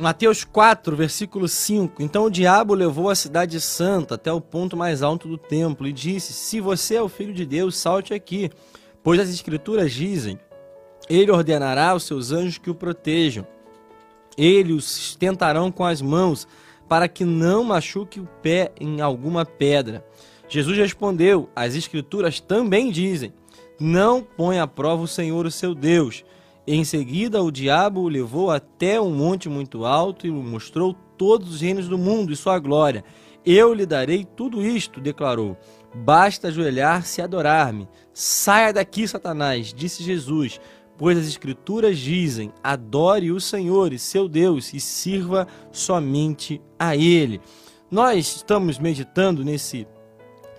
Mateus 4, versículo 5. Então o diabo levou a cidade santa até o ponto mais alto do templo e disse: Se você é o filho de Deus, salte aqui, pois as escrituras dizem: Ele ordenará aos seus anjos que o protejam. Eles o sustentarão com as mãos, para que não machuque o pé em alguma pedra. Jesus respondeu: As escrituras também dizem: Não põe à prova o Senhor, o seu Deus. Em seguida, o diabo o levou até um monte muito alto e lhe mostrou todos os reinos do mundo e sua glória. Eu lhe darei tudo isto, declarou. Basta ajoelhar-se e adorar-me. Saia daqui, Satanás, disse Jesus, pois as Escrituras dizem: adore o Senhor e seu Deus e sirva somente a Ele. Nós estamos meditando nesse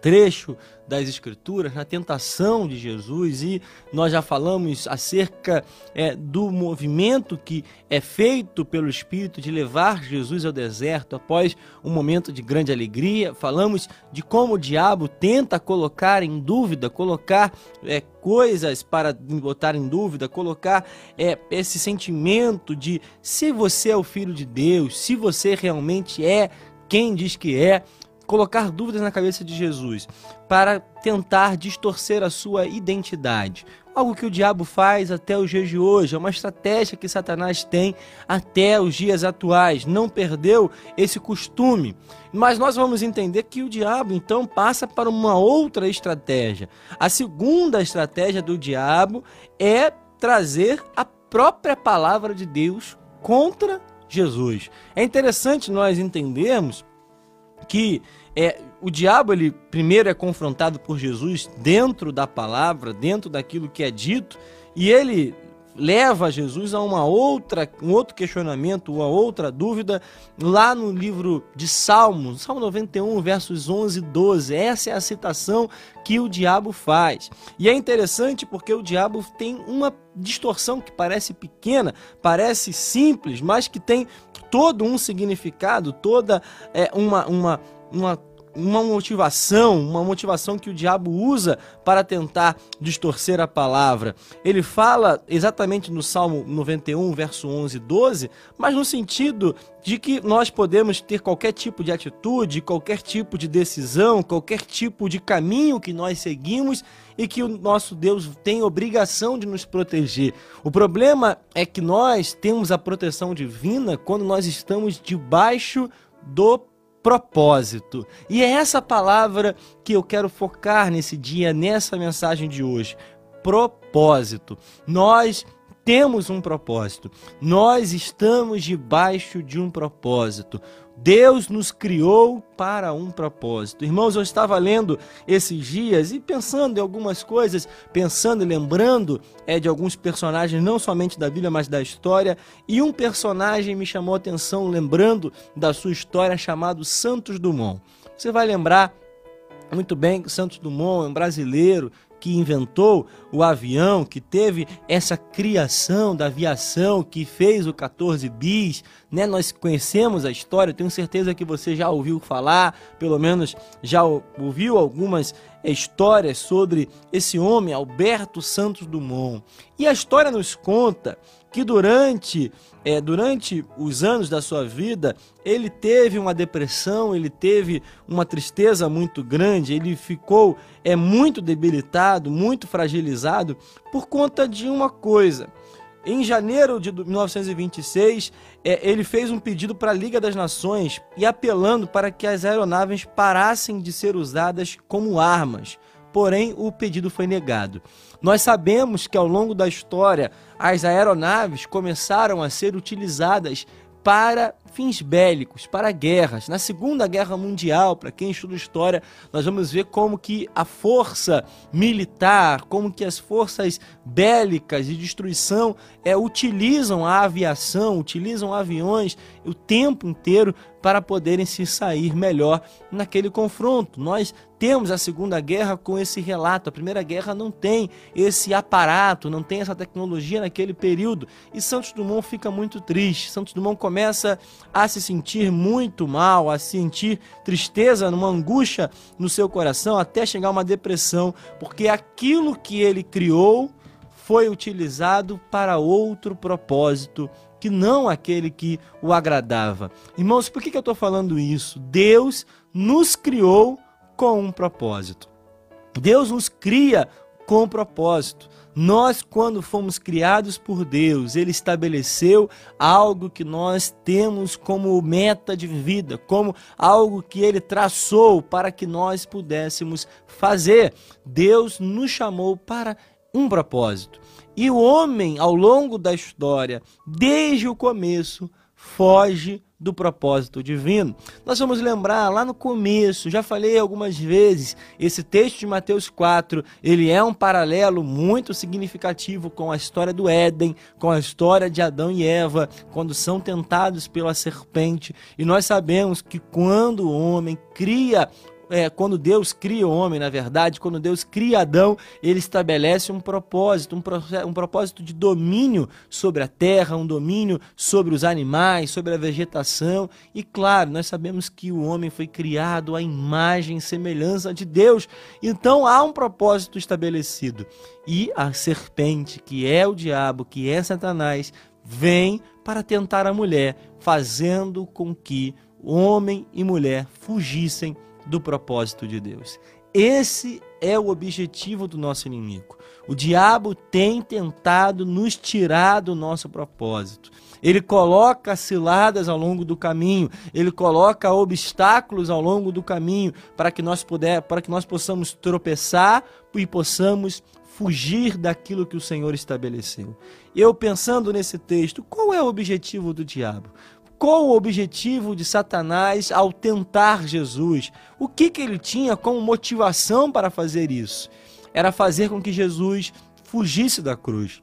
trecho das Escrituras, na tentação de Jesus, e nós já falamos acerca é, do movimento que é feito pelo Espírito de levar Jesus ao deserto após um momento de grande alegria. Falamos de como o diabo tenta colocar em dúvida, colocar é, coisas para botar em dúvida, colocar é, esse sentimento de se você é o filho de Deus, se você realmente é quem diz que é colocar dúvidas na cabeça de Jesus, para tentar distorcer a sua identidade. Algo que o diabo faz até os dias de hoje, é uma estratégia que Satanás tem até os dias atuais. Não perdeu esse costume. Mas nós vamos entender que o diabo então passa para uma outra estratégia. A segunda estratégia do diabo é trazer a própria palavra de Deus contra Jesus. É interessante nós entendermos que é, o diabo ele primeiro é confrontado por Jesus dentro da palavra, dentro daquilo que é dito, e ele leva Jesus a uma outra, um outro questionamento, uma outra dúvida, lá no livro de Salmos, Salmo 91, versos 11 e 12. Essa é a citação que o diabo faz. E é interessante porque o diabo tem uma distorção que parece pequena, parece simples, mas que tem todo um significado, toda é, uma, uma uma uma motivação, uma motivação que o diabo usa para tentar distorcer a palavra. Ele fala exatamente no Salmo 91, verso 11 e 12, mas no sentido de que nós podemos ter qualquer tipo de atitude, qualquer tipo de decisão, qualquer tipo de caminho que nós seguimos e que o nosso Deus tem obrigação de nos proteger. O problema é que nós temos a proteção divina quando nós estamos debaixo do propósito. E é essa palavra que eu quero focar nesse dia, nessa mensagem de hoje. Propósito. Nós temos um propósito. Nós estamos debaixo de um propósito. Deus nos criou para um propósito. Irmãos, eu estava lendo esses dias e pensando em algumas coisas, pensando e lembrando é, de alguns personagens, não somente da Bíblia, mas da história. E um personagem me chamou a atenção, lembrando da sua história, chamado Santos Dumont. Você vai lembrar muito bem que Santos Dumont é um brasileiro que inventou o avião, que teve essa criação da aviação, que fez o 14 bis, né? Nós conhecemos a história, tenho certeza que você já ouviu falar, pelo menos já ouviu algumas histórias sobre esse homem, Alberto Santos Dumont. E a história nos conta que durante, é, durante os anos da sua vida ele teve uma depressão, ele teve uma tristeza muito grande, ele ficou é, muito debilitado, muito fragilizado por conta de uma coisa. Em janeiro de 1926, é, ele fez um pedido para a Liga das Nações e apelando para que as aeronaves parassem de ser usadas como armas. Porém, o pedido foi negado. Nós sabemos que ao longo da história as aeronaves começaram a ser utilizadas para fins bélicos, para guerras. Na Segunda Guerra Mundial, para quem estuda história, nós vamos ver como que a força militar, como que as forças bélicas de destruição é, utilizam a aviação, utilizam aviões o tempo inteiro para poderem se sair melhor naquele confronto. Nós temos a Segunda Guerra com esse relato. A Primeira Guerra não tem esse aparato, não tem essa tecnologia naquele período. E Santos Dumont fica muito triste. Santos Dumont começa a se sentir muito mal, a sentir tristeza, uma angústia no seu coração, até chegar a uma depressão, porque aquilo que ele criou foi utilizado para outro propósito que não aquele que o agradava. Irmãos, por que, que eu estou falando isso? Deus nos criou com um propósito. Deus nos cria com um propósito. Nós, quando fomos criados por Deus, Ele estabeleceu algo que nós temos como meta de vida, como algo que Ele traçou para que nós pudéssemos fazer. Deus nos chamou para um propósito. E o homem, ao longo da história, desde o começo, foge do propósito divino. Nós vamos lembrar lá no começo, já falei algumas vezes, esse texto de Mateus 4, ele é um paralelo muito significativo com a história do Éden, com a história de Adão e Eva, quando são tentados pela serpente. E nós sabemos que quando o homem cria é, quando Deus cria o homem, na verdade, quando Deus cria Adão, ele estabelece um propósito, um, um propósito de domínio sobre a terra, um domínio sobre os animais, sobre a vegetação. E claro, nós sabemos que o homem foi criado à imagem e semelhança de Deus. Então há um propósito estabelecido. E a serpente, que é o diabo, que é Satanás, vem para tentar a mulher, fazendo com que homem e mulher fugissem do propósito de Deus. Esse é o objetivo do nosso inimigo. O diabo tem tentado nos tirar do nosso propósito. Ele coloca ciladas ao longo do caminho, ele coloca obstáculos ao longo do caminho para que nós puder, para que nós possamos tropeçar e possamos fugir daquilo que o Senhor estabeleceu. Eu pensando nesse texto, qual é o objetivo do diabo? Qual o objetivo de Satanás ao tentar Jesus? O que, que ele tinha como motivação para fazer isso? Era fazer com que Jesus fugisse da cruz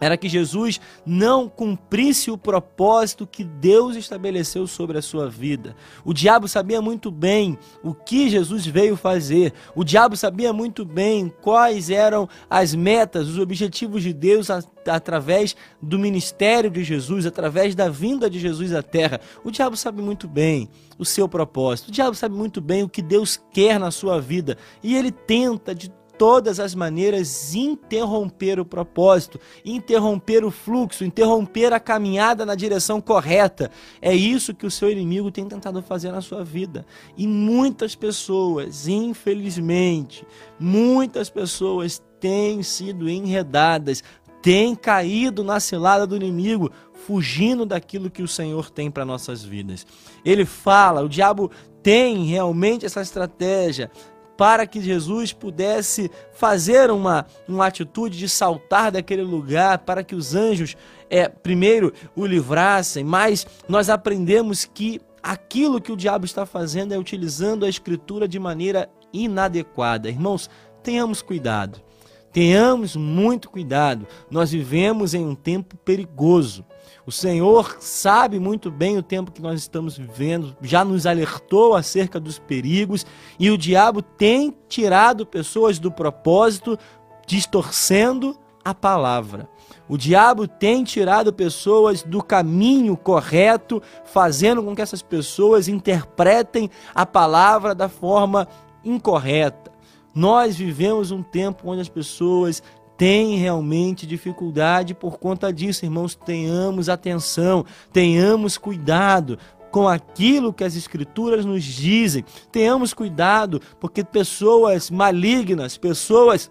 era que Jesus não cumprisse o propósito que Deus estabeleceu sobre a sua vida. O diabo sabia muito bem o que Jesus veio fazer. O diabo sabia muito bem quais eram as metas, os objetivos de Deus através do ministério de Jesus, através da vinda de Jesus à terra. O diabo sabe muito bem o seu propósito. O diabo sabe muito bem o que Deus quer na sua vida e ele tenta de todas as maneiras interromper o propósito, interromper o fluxo, interromper a caminhada na direção correta. É isso que o seu inimigo tem tentado fazer na sua vida. E muitas pessoas, infelizmente, muitas pessoas têm sido enredadas, têm caído na cilada do inimigo, fugindo daquilo que o Senhor tem para nossas vidas. Ele fala, o diabo tem realmente essa estratégia para que Jesus pudesse fazer uma, uma atitude de saltar daquele lugar, para que os anjos, é, primeiro, o livrassem, mas nós aprendemos que aquilo que o diabo está fazendo é utilizando a escritura de maneira inadequada. Irmãos, tenhamos cuidado. Tenhamos muito cuidado. Nós vivemos em um tempo perigoso. O Senhor sabe muito bem o tempo que nós estamos vivendo, já nos alertou acerca dos perigos e o diabo tem tirado pessoas do propósito, distorcendo a palavra. O diabo tem tirado pessoas do caminho correto, fazendo com que essas pessoas interpretem a palavra da forma incorreta. Nós vivemos um tempo onde as pessoas tem realmente dificuldade por conta disso, irmãos. Tenhamos atenção, tenhamos cuidado com aquilo que as Escrituras nos dizem. Tenhamos cuidado, porque pessoas malignas, pessoas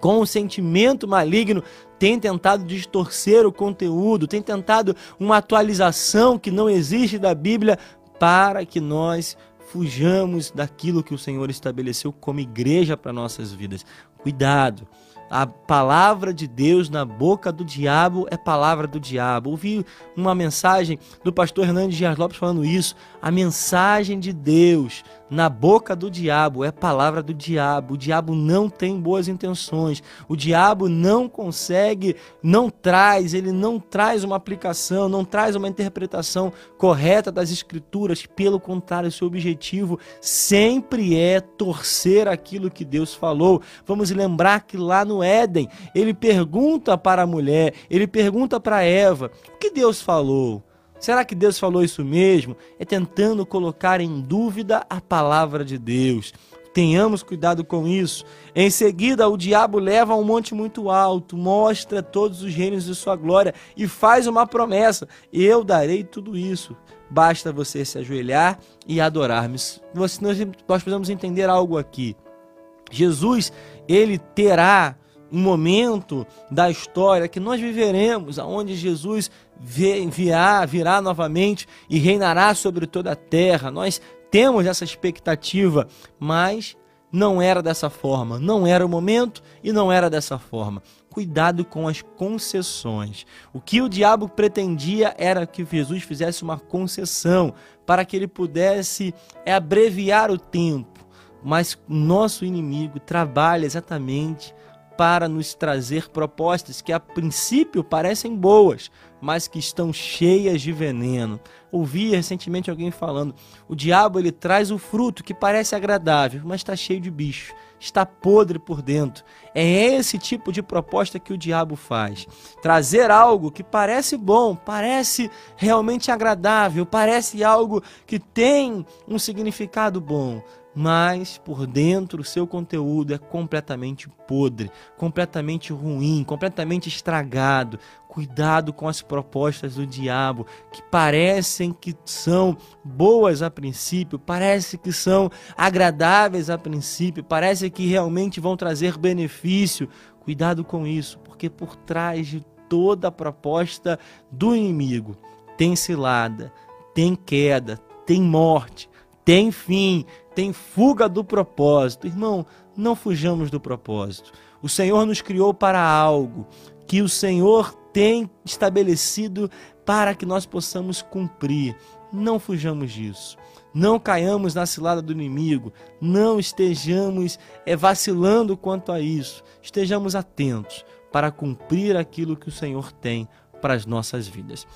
com um sentimento maligno, têm tentado distorcer o conteúdo, têm tentado uma atualização que não existe da Bíblia para que nós fujamos daquilo que o Senhor estabeleceu como igreja para nossas vidas. Cuidado a palavra de Deus na boca do diabo é palavra do diabo. Ouvi uma mensagem do pastor Hernandes Dias Lopes falando isso. A mensagem de Deus na boca do diabo é palavra do diabo. O diabo não tem boas intenções. O diabo não consegue, não traz, ele não traz uma aplicação, não traz uma interpretação correta das escrituras. Pelo contrário, seu objetivo sempre é torcer aquilo que Deus falou. Vamos lembrar que lá no Éden, ele pergunta para a mulher, ele pergunta para Eva: o que Deus falou? Será que Deus falou isso mesmo? É tentando colocar em dúvida a palavra de Deus. Tenhamos cuidado com isso. Em seguida, o diabo leva a um monte muito alto, mostra todos os reinos de sua glória e faz uma promessa: Eu darei tudo isso. Basta você se ajoelhar e adorar-me. Nós, nós precisamos entender algo aqui. Jesus, ele terá um momento da história que nós viveremos, aonde Jesus virá, virá novamente e reinará sobre toda a terra. Nós temos essa expectativa, mas não era dessa forma, não era o momento e não era dessa forma. Cuidado com as concessões. O que o diabo pretendia era que Jesus fizesse uma concessão para que ele pudesse abreviar o tempo. Mas nosso inimigo trabalha exatamente para nos trazer propostas que a princípio parecem boas, mas que estão cheias de veneno. Ouvi recentemente alguém falando: o diabo ele traz o fruto que parece agradável, mas está cheio de bicho, está podre por dentro. É esse tipo de proposta que o diabo faz. Trazer algo que parece bom, parece realmente agradável, parece algo que tem um significado bom, mas por dentro o seu conteúdo é completamente podre, completamente ruim, completamente estragado. Cuidado com as propostas do diabo, que parecem que são boas a princípio, parece que são agradáveis a princípio, parece que realmente vão trazer benefício. Cuidado com isso, porque por trás de toda a proposta do inimigo tem cilada, tem queda, tem morte, tem fim, tem fuga do propósito. Irmão, não fujamos do propósito. O Senhor nos criou para algo que o Senhor tem estabelecido para que nós possamos cumprir. Não fujamos disso. Não caiamos na cilada do inimigo. Não estejamos é, vacilando quanto a isso. Estejamos atentos para cumprir aquilo que o Senhor tem para as nossas vidas.